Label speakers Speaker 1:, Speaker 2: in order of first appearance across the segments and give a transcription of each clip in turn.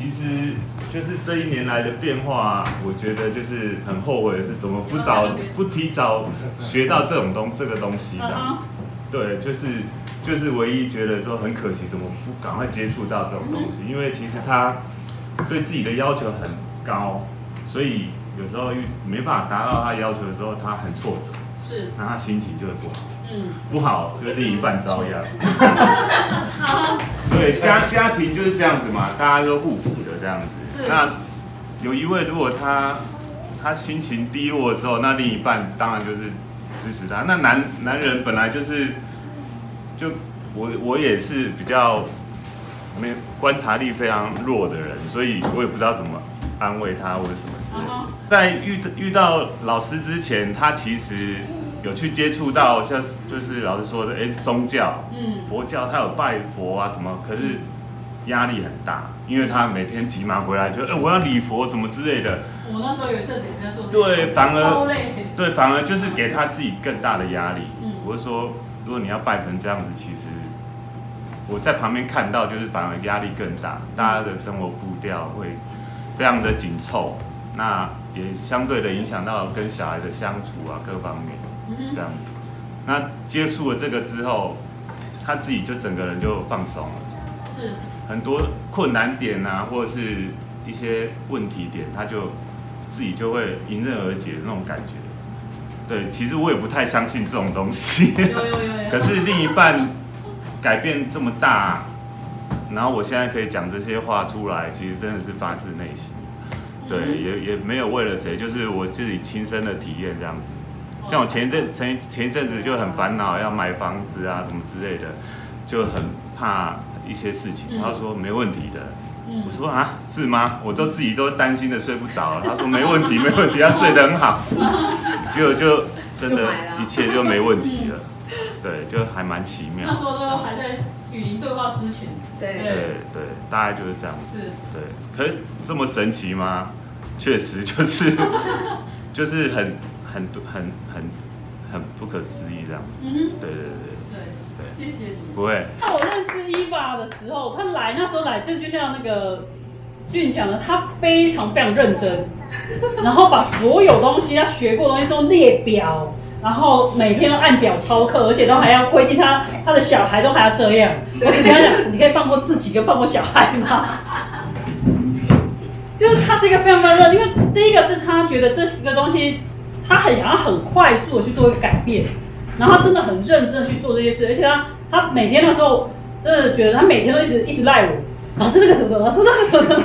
Speaker 1: 其实就是这一年来的变化，我觉得就是很后悔的是怎么不早不提早学到这种东这个东西的。对，就是就是唯一觉得说很可惜，怎么不赶快接触到这种东西？因为其实他对自己的要求很高，所以有时候又没办法达到他要求的时候，他很挫折，
Speaker 2: 是，
Speaker 1: 那他心情就会不好。嗯，不好就另一半遭殃。对，家家庭就是这样子嘛，大家都互补的这样子。那有一位如果他他心情低落的时候，那另一半当然就是支持他。那男男人本来就是就我我也是比较没观察力非常弱的人，所以我也不知道怎么安慰他或者什么之类的。在遇遇到老师之前，他其实。有去接触到像就是老师说的，哎，宗教，嗯，佛教，他有拜佛啊什么，可是压力很大，因为他每天急忙回来就，哎，我要礼佛怎么之类的。
Speaker 2: 我那时候有一阵子也在做。
Speaker 1: 对，反而对，反而就是给他自己更大的压力。嗯，我是说，如果你要拜成这样子，其实我在旁边看到，就是反而压力更大，大家的生活步调会非常的紧凑，那也相对的影响到跟小孩的相处啊各方面。这样子，那接触了这个之后，他自己就整个人就放松了。是，很多困难点啊，或者是一些问题点，他就自己就会迎刃而解的那种感觉。对，其实我也不太相信这种东西。有有有有。可是另一半改变这么大，然后我现在可以讲这些话出来，其实真的是发自内心。对，也也没有为了谁，就是我自己亲身的体验这样子。像我前一阵前前一阵子就很烦恼要买房子啊什么之类的，就很怕一些事情。他说没问题的，我说啊是吗？我都自己都担心的睡不着。他说没问题没问题，他睡得很好。结果就真的一切就没问题了。对，就还蛮奇妙。
Speaker 2: 那时候都还在语音对话之前。
Speaker 1: 对对对，大概就是这样子。是。对，可是这么神奇吗？确实就是 就是很。很很很很不可思议这样子，嗯哼，对对对
Speaker 2: 对对，谢谢你，
Speaker 1: 不会。
Speaker 2: 那我认识伊娃的时候，他来那时候来，就就像那个俊讲的，他非常非常认真，然后把所有东西他学过东西都列表，然后每天都按表操课，而且都还要规定他他的小孩都还要这样。我跟他讲，你可以放过自己跟放过小孩吗？就是他是一个非常非常认，因为第一个是他觉得这个东西。他很想要很快速的去做一个改变，然后他真的很认真的去做这些事，而且他他每天的时候真的觉得他每天都一直一直赖我，老师那个什么，老师那个什么，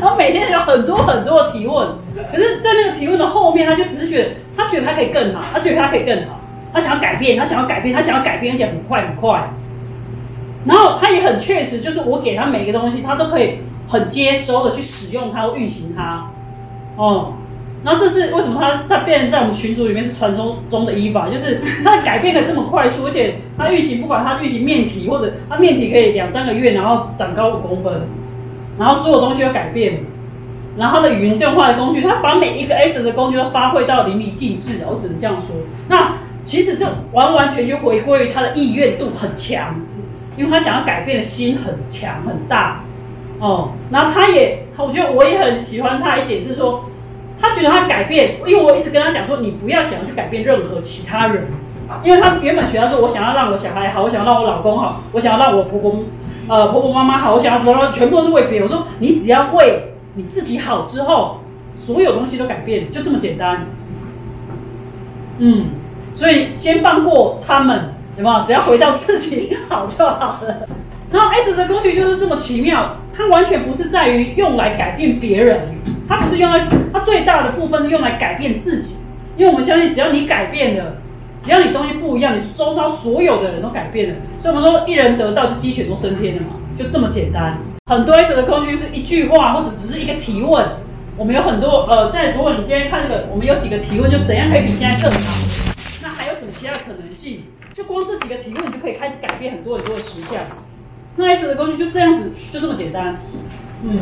Speaker 2: 然后每天有很多很多的提问，可是，在那个提问的后面，他就只是觉得他觉得他可以更好，他觉得他可以更好，他想要改变，他想要改变，他想要改变，而且很快很快，然后他也很确实，就是我给他每一个东西，他都可以很接收的去使用它，运行它，哦。然后这是为什么他他变成在我们群组里面是传说中的伊法，就是他改变可以这么快速，而且他运行不管他运行面体或者他面体可以两三个月，然后长高五公分，然后所有东西都改变，然后他的语音对话的工具，他把每一个 S 的工具都发挥到淋漓尽致，我只能这样说。那其实这完完全全回归于他的意愿度很强，因为他想要改变的心很强很大哦。然后他也，我觉得我也很喜欢他一点是说。他觉得他改变，因为我一直跟他讲说，你不要想要去改变任何其他人，因为他原本学到说，我想要让我小孩好，我想要让我老公好，我想要让我婆婆，呃婆婆妈妈好，我想要什么，全部都是为别人。我说你只要为你自己好之后，所有东西都改变，就这么简单。嗯，所以先放过他们，有没有？只要回到自己好就好了。然后 S 的工具就是这么奇妙，它完全不是在于用来改变别人。它不是用来，它最大的部分是用来改变自己，因为我们相信，只要你改变了，只要你东西不一样，你周遭所有的人都改变了，所以我们说一人得道，就鸡犬都升天了嘛，就这么简单。很多 S 的工具是一句话，或者只是一个提问。我们有很多呃，在如果你今天看这个，我们有几个提问，就怎样可以比现在更好？那还有什么其他的可能性？就光这几个提问，你就可以开始改变很多很多的实相。那 S 的工具就这样子，就这么简单，嗯。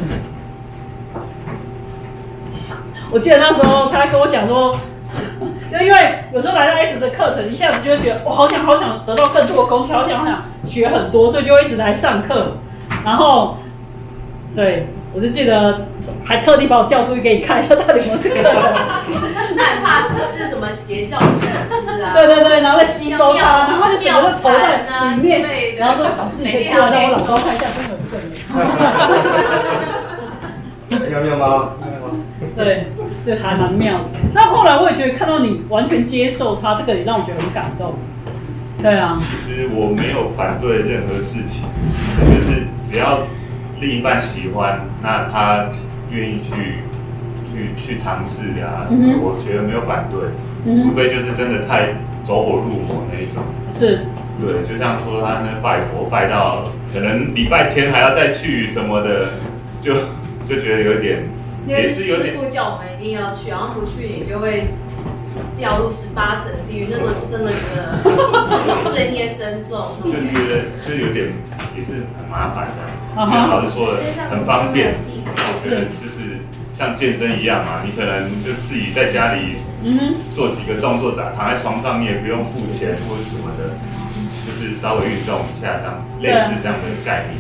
Speaker 2: 我记得那时候他跟我讲说，就 因为有时候来到 S 的课程，一下子就会觉得我好想好想得到更多的工具，好想好想学很多，所以就会一直来上课。然后，对，我就记得还特地把我叫出去给你看一下到底有没有这个。
Speaker 3: 那很怕是什么邪教组织啊？
Speaker 2: 对对对，然后再吸收它，然后就整个投在里面，然后说老师你可以出来让我老高看一下，真的有这
Speaker 4: 个人。妙妙吗？
Speaker 2: 对，这还蛮妙的。那后来我也觉得看到你完全接受他，这个也让我觉得很感动。对啊。
Speaker 1: 其实我没有反对任何事情，就是只要另一半喜欢，那他愿意去去去尝试呀什么，我觉得没有反对，除非就是真的太走火入魔那一种。
Speaker 2: 是。
Speaker 1: 对，就像说他那拜佛拜到可能礼拜天还要再去什么的，就就觉得有点。
Speaker 3: 也是师傅叫我们一定要去，然后不去你就会掉入十八层地狱。那时候就真的觉得罪孽深重，
Speaker 1: 就觉得就有点也是很麻烦的。就老师说的很方便，我觉得就是像健身一样嘛，你可能就自己在家里做几个动作，打躺在床上，你也不用付钱或者什么的，就是稍微运动一下这样，类似这样的概念。